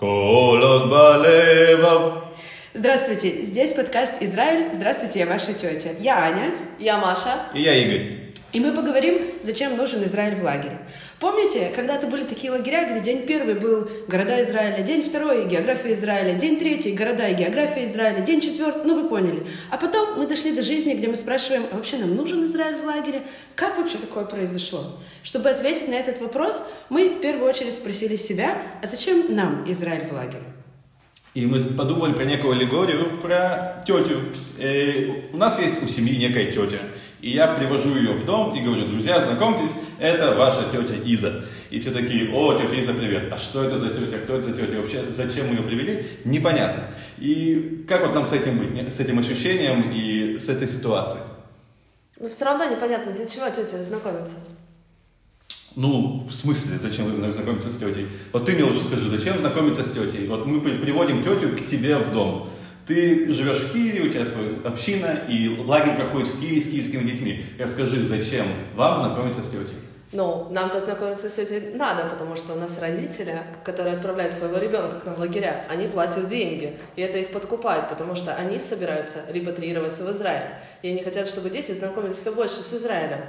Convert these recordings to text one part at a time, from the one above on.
Колот Балевов. Здравствуйте, здесь подкаст «Израиль». Здравствуйте, я ваша тетя. Я Аня. Я Маша. И я Игорь. И мы поговорим, зачем нужен Израиль в лагере. Помните, когда-то были такие лагеря, где день первый был города Израиля, день второй — география Израиля, день третий — города и география Израиля, день четвертый — ну вы поняли. А потом мы дошли до жизни, где мы спрашиваем, а вообще нам нужен Израиль в лагере? Как вообще такое произошло? Чтобы ответить на этот вопрос, мы в первую очередь спросили себя, а зачем нам Израиль в лагере? И мы подумали про некую аллегорию, про тетю. Э, у нас есть у семьи некая тетя. И я привожу ее в дом и говорю, друзья, знакомьтесь, это ваша тетя Иза. И все такие, о, тетя Иза, привет. А что это за тетя, кто это за тетя? Вообще, зачем мы ее привели? Непонятно. И как вот нам с этим быть, с этим ощущением и с этой ситуацией? Но все равно непонятно, для чего тетя знакомится. Ну, в смысле, зачем вы знакомиться с тетей? Вот ты мне лучше скажи, зачем знакомиться с тетей? Вот мы приводим тетю к тебе в дом. Ты живешь в Киеве, у тебя своя община, и лагерь проходит в Киеве с киевскими детьми. Расскажи, зачем вам знакомиться с тетей? Ну, нам-то знакомиться с тетей надо, потому что у нас родители, которые отправляют своего ребенка к нам в лагеря, они платят деньги, и это их подкупает, потому что они собираются репатриироваться в Израиль, и они хотят, чтобы дети знакомились все больше с Израилем.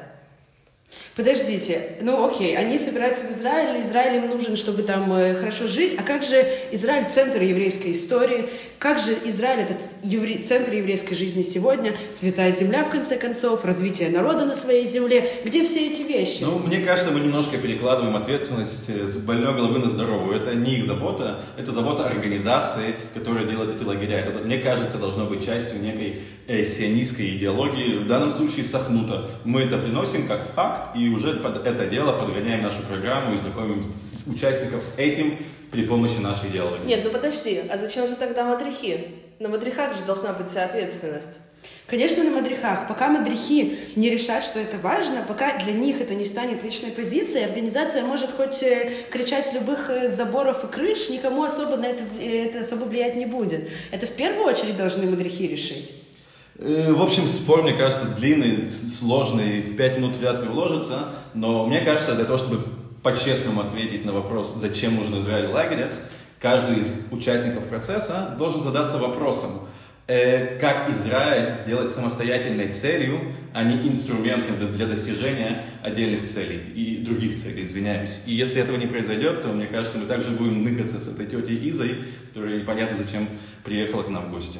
Подождите, ну окей, они собираются в Израиль, Израиль им нужен, чтобы там э, хорошо жить, а как же Израиль центр еврейской истории, как же Израиль этот евре... центр еврейской жизни сегодня, святая земля в конце концов, развитие народа на своей земле, где все эти вещи? Ну, мне кажется, мы немножко перекладываем ответственность э, с больной головы на здоровую. Это не их забота, это забота организации, которая делает эти лагеря. Это, мне кажется, должно быть частью некой э, сионистской идеологии, в данном случае сахнута. Мы это приносим как факт, и уже под это дело подгоняем нашу программу и знакомим участников с этим при помощи нашей идеологии. Нет, ну подожди, а зачем же тогда мадрихи? На мадрихах же должна быть вся ответственность. Конечно, на мадрихах. Пока мадрихи не решат, что это важно, пока для них это не станет личной позицией, организация может хоть э, кричать с любых э, заборов и крыш, никому особо на это, э, это особо влиять не будет. Это в первую очередь должны мадрихи решить. В общем, спор, мне кажется, длинный, сложный, в пять минут вряд ли уложится, но мне кажется, для того, чтобы по-честному ответить на вопрос, зачем нужен Израиль в лагерях, каждый из участников процесса должен задаться вопросом, э, как Израиль сделать самостоятельной целью, а не инструментом для достижения отдельных целей и других целей, извиняюсь. И если этого не произойдет, то, мне кажется, мы также будем ныкаться с этой тетей Изой, которая непонятно зачем приехала к нам в гости.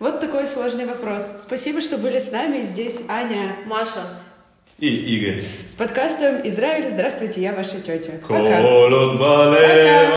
Вот такой сложный вопрос. Спасибо, что были с нами. Здесь Аня. Маша. И Игорь. С подкастом «Израиль». Здравствуйте, я ваша тетя. Пока.